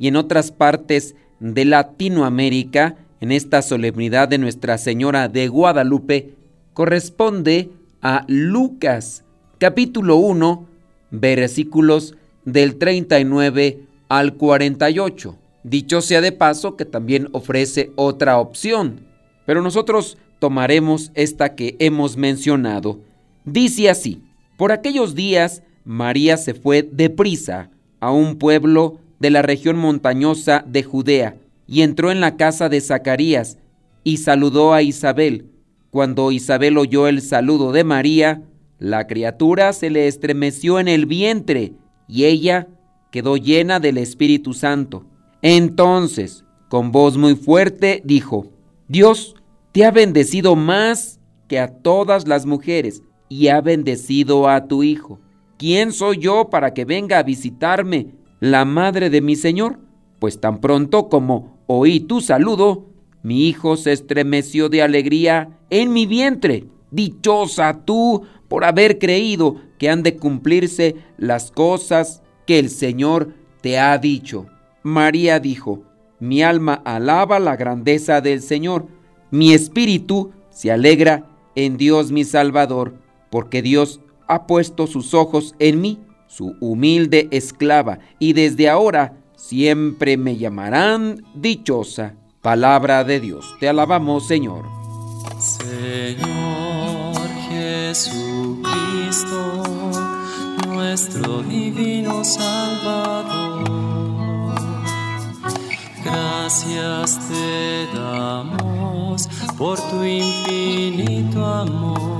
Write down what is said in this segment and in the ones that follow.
y en otras partes de Latinoamérica, en esta solemnidad de Nuestra Señora de Guadalupe, corresponde a Lucas, capítulo 1, versículos del 39 al 48. Dicho sea de paso que también ofrece otra opción, pero nosotros tomaremos esta que hemos mencionado. Dice así, por aquellos días María se fue deprisa a un pueblo de la región montañosa de Judea y entró en la casa de Zacarías y saludó a Isabel. Cuando Isabel oyó el saludo de María, la criatura se le estremeció en el vientre y ella quedó llena del Espíritu Santo. Entonces, con voz muy fuerte, dijo, Dios te ha bendecido más que a todas las mujeres y ha bendecido a tu Hijo. ¿Quién soy yo para que venga a visitarme la madre de mi Señor? Pues tan pronto como oí tu saludo, mi hijo se estremeció de alegría en mi vientre. Dichosa tú por haber creído que han de cumplirse las cosas que el Señor te ha dicho. María dijo, mi alma alaba la grandeza del Señor, mi espíritu se alegra en Dios mi Salvador porque Dios ha puesto sus ojos en mí, su humilde esclava, y desde ahora siempre me llamarán dichosa. Palabra de Dios. Te alabamos, Señor. Señor Jesucristo, nuestro divino Salvador. Gracias te damos por tu infinito amor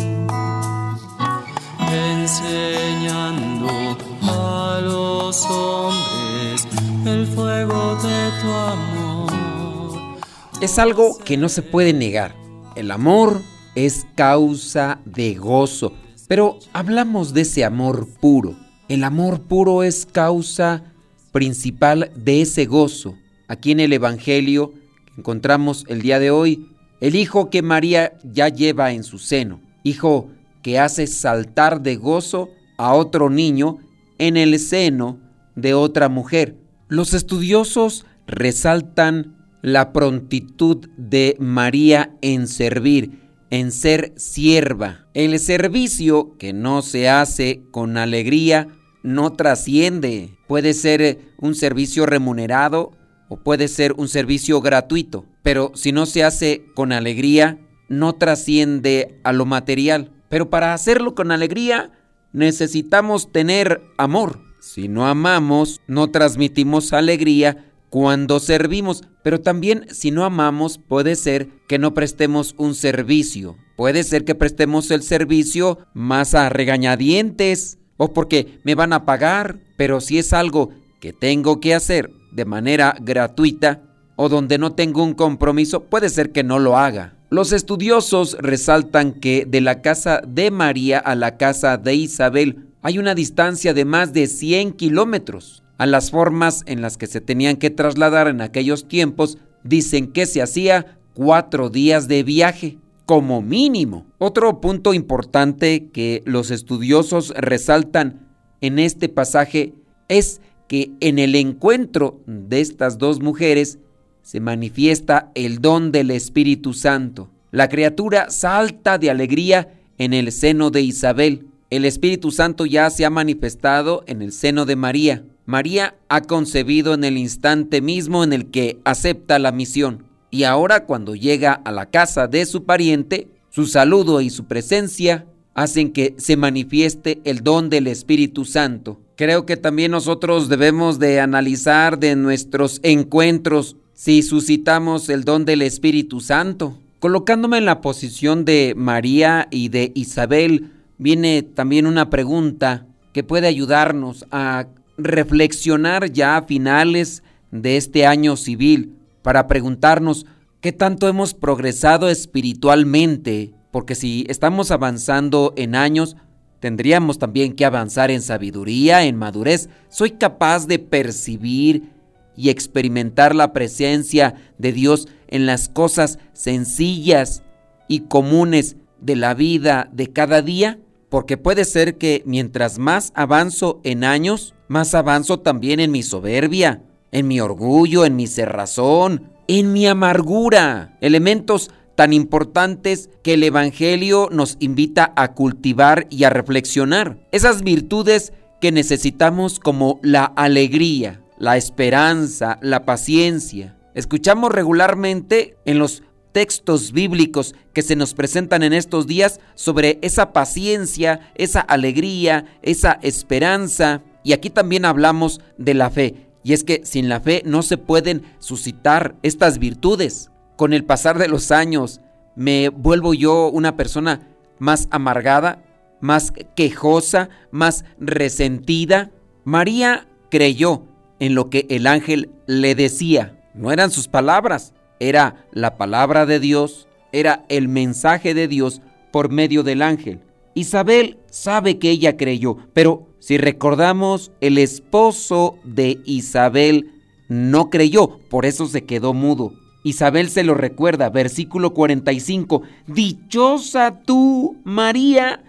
enseñando a los hombres el fuego de tu amor. Es algo que no se puede negar. El amor es causa de gozo, pero hablamos de ese amor puro. El amor puro es causa principal de ese gozo. Aquí en el Evangelio que encontramos el día de hoy, el hijo que María ya lleva en su seno, hijo que hace saltar de gozo a otro niño en el seno de otra mujer. Los estudiosos resaltan la prontitud de María en servir, en ser sierva. El servicio que no se hace con alegría no trasciende. Puede ser un servicio remunerado o puede ser un servicio gratuito, pero si no se hace con alegría, no trasciende a lo material. Pero para hacerlo con alegría necesitamos tener amor. Si no amamos, no transmitimos alegría cuando servimos. Pero también si no amamos, puede ser que no prestemos un servicio. Puede ser que prestemos el servicio más a regañadientes o porque me van a pagar. Pero si es algo que tengo que hacer de manera gratuita o donde no tengo un compromiso, puede ser que no lo haga. Los estudiosos resaltan que de la casa de María a la casa de Isabel hay una distancia de más de 100 kilómetros. A las formas en las que se tenían que trasladar en aquellos tiempos dicen que se hacía cuatro días de viaje, como mínimo. Otro punto importante que los estudiosos resaltan en este pasaje es que en el encuentro de estas dos mujeres se manifiesta el don del Espíritu Santo. La criatura salta de alegría en el seno de Isabel. el Espíritu Santo ya se ha manifestado en el seno de María. María ha concebido en el instante mismo en el que acepta la misión. Y ahora cuando llega a la casa de su pariente, su saludo y su presencia hacen que se manifieste el don del Espíritu Santo. Creo que también nosotros debemos de analizar de nuestros encuentros si suscitamos el don del Espíritu Santo. Colocándome en la posición de María y de Isabel, viene también una pregunta que puede ayudarnos a reflexionar ya a finales de este año civil para preguntarnos qué tanto hemos progresado espiritualmente, porque si estamos avanzando en años, tendríamos también que avanzar en sabiduría, en madurez. Soy capaz de percibir y experimentar la presencia de Dios en las cosas sencillas y comunes de la vida de cada día, porque puede ser que mientras más avanzo en años, más avanzo también en mi soberbia, en mi orgullo, en mi cerrazón, en mi amargura, elementos tan importantes que el Evangelio nos invita a cultivar y a reflexionar. Esas virtudes que necesitamos como la alegría, la esperanza, la paciencia. Escuchamos regularmente en los textos bíblicos que se nos presentan en estos días sobre esa paciencia, esa alegría, esa esperanza. Y aquí también hablamos de la fe. Y es que sin la fe no se pueden suscitar estas virtudes. Con el pasar de los años me vuelvo yo una persona más amargada, más quejosa, más resentida. María creyó en lo que el ángel le decía. No eran sus palabras, era la palabra de Dios, era el mensaje de Dios por medio del ángel. Isabel sabe que ella creyó, pero si recordamos, el esposo de Isabel no creyó, por eso se quedó mudo. Isabel se lo recuerda, versículo 45, Dichosa tú, María,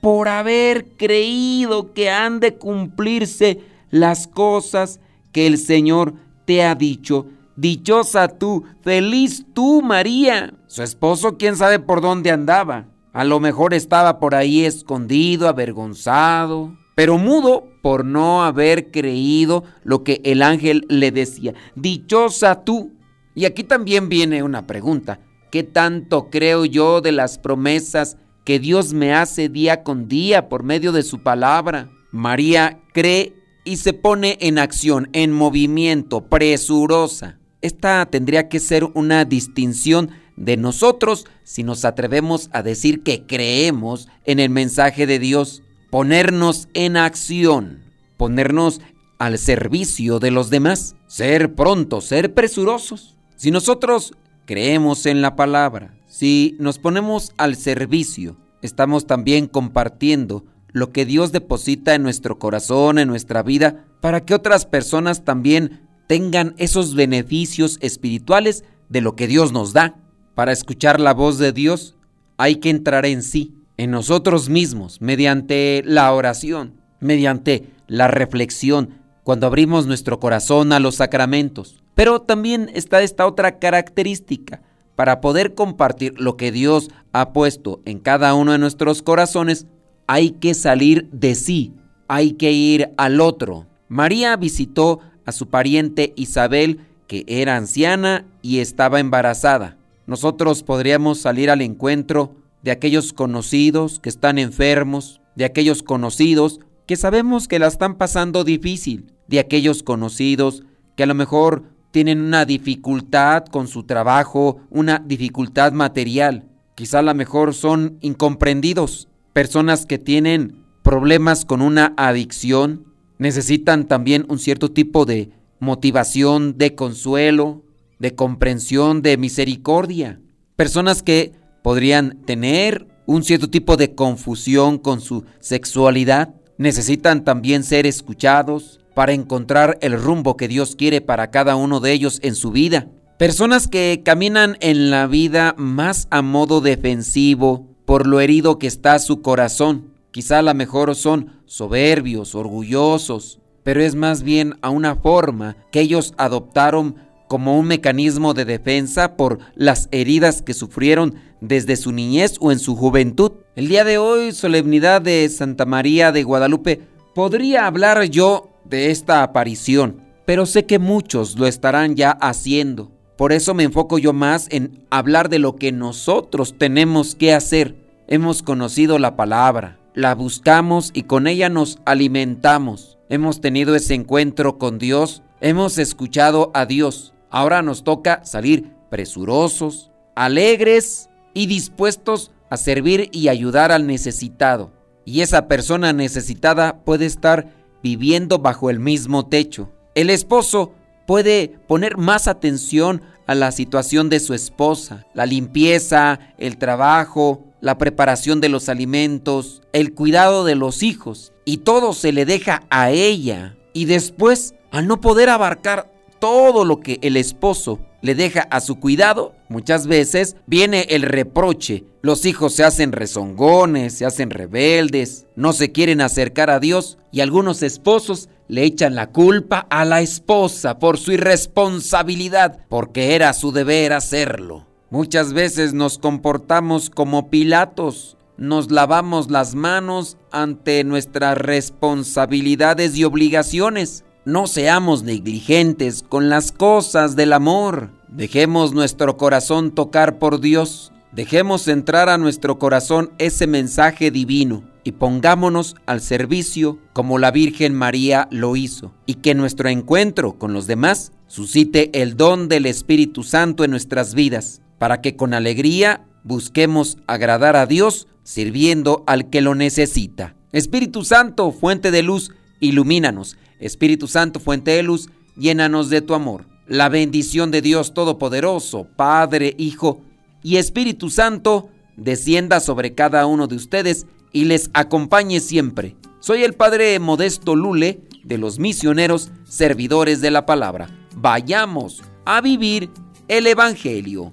por haber creído que han de cumplirse las cosas que el Señor te ha dicho. Dichosa tú, feliz tú, María. Su esposo, quién sabe por dónde andaba. A lo mejor estaba por ahí escondido, avergonzado, pero mudo por no haber creído lo que el ángel le decía. Dichosa tú. Y aquí también viene una pregunta. ¿Qué tanto creo yo de las promesas que Dios me hace día con día por medio de su palabra? María cree y se pone en acción, en movimiento, presurosa. Esta tendría que ser una distinción de nosotros si nos atrevemos a decir que creemos en el mensaje de Dios ponernos en acción, ponernos al servicio de los demás, ser prontos, ser presurosos. Si nosotros creemos en la palabra, si nos ponemos al servicio, estamos también compartiendo lo que Dios deposita en nuestro corazón, en nuestra vida, para que otras personas también tengan esos beneficios espirituales de lo que Dios nos da. Para escuchar la voz de Dios hay que entrar en sí, en nosotros mismos mediante la oración, mediante la reflexión, cuando abrimos nuestro corazón a los sacramentos. Pero también está esta otra característica. Para poder compartir lo que Dios ha puesto en cada uno de nuestros corazones, hay que salir de sí, hay que ir al otro. María visitó a su pariente Isabel, que era anciana y estaba embarazada. Nosotros podríamos salir al encuentro de aquellos conocidos que están enfermos, de aquellos conocidos que sabemos que la están pasando difícil, de aquellos conocidos que a lo mejor tienen una dificultad con su trabajo, una dificultad material. Quizá a lo mejor son incomprendidos, personas que tienen problemas con una adicción, necesitan también un cierto tipo de motivación, de consuelo, de comprensión, de misericordia. Personas que podrían tener un cierto tipo de confusión con su sexualidad. Necesitan también ser escuchados para encontrar el rumbo que Dios quiere para cada uno de ellos en su vida. Personas que caminan en la vida más a modo defensivo por lo herido que está su corazón. Quizá a lo mejor son soberbios, orgullosos, pero es más bien a una forma que ellos adoptaron como un mecanismo de defensa por las heridas que sufrieron desde su niñez o en su juventud. El día de hoy, solemnidad de Santa María de Guadalupe, podría hablar yo de esta aparición, pero sé que muchos lo estarán ya haciendo. Por eso me enfoco yo más en hablar de lo que nosotros tenemos que hacer. Hemos conocido la palabra, la buscamos y con ella nos alimentamos. Hemos tenido ese encuentro con Dios, hemos escuchado a Dios. Ahora nos toca salir presurosos, alegres y dispuestos a servir y ayudar al necesitado. Y esa persona necesitada puede estar viviendo bajo el mismo techo. El esposo puede poner más atención a la situación de su esposa, la limpieza, el trabajo, la preparación de los alimentos, el cuidado de los hijos, y todo se le deja a ella. Y después, al no poder abarcar todo lo que el esposo le deja a su cuidado, muchas veces viene el reproche. Los hijos se hacen rezongones, se hacen rebeldes, no se quieren acercar a Dios y algunos esposos le echan la culpa a la esposa por su irresponsabilidad, porque era su deber hacerlo. Muchas veces nos comportamos como Pilatos, nos lavamos las manos ante nuestras responsabilidades y obligaciones. No seamos negligentes con las cosas del amor. Dejemos nuestro corazón tocar por Dios. Dejemos entrar a nuestro corazón ese mensaje divino y pongámonos al servicio como la Virgen María lo hizo. Y que nuestro encuentro con los demás suscite el don del Espíritu Santo en nuestras vidas para que con alegría busquemos agradar a Dios sirviendo al que lo necesita. Espíritu Santo, fuente de luz, ilumínanos. Espíritu Santo, fuente de luz, llénanos de tu amor. La bendición de Dios Todopoderoso, Padre, Hijo y Espíritu Santo, descienda sobre cada uno de ustedes y les acompañe siempre. Soy el Padre Modesto Lule de los misioneros servidores de la palabra. Vayamos a vivir el Evangelio.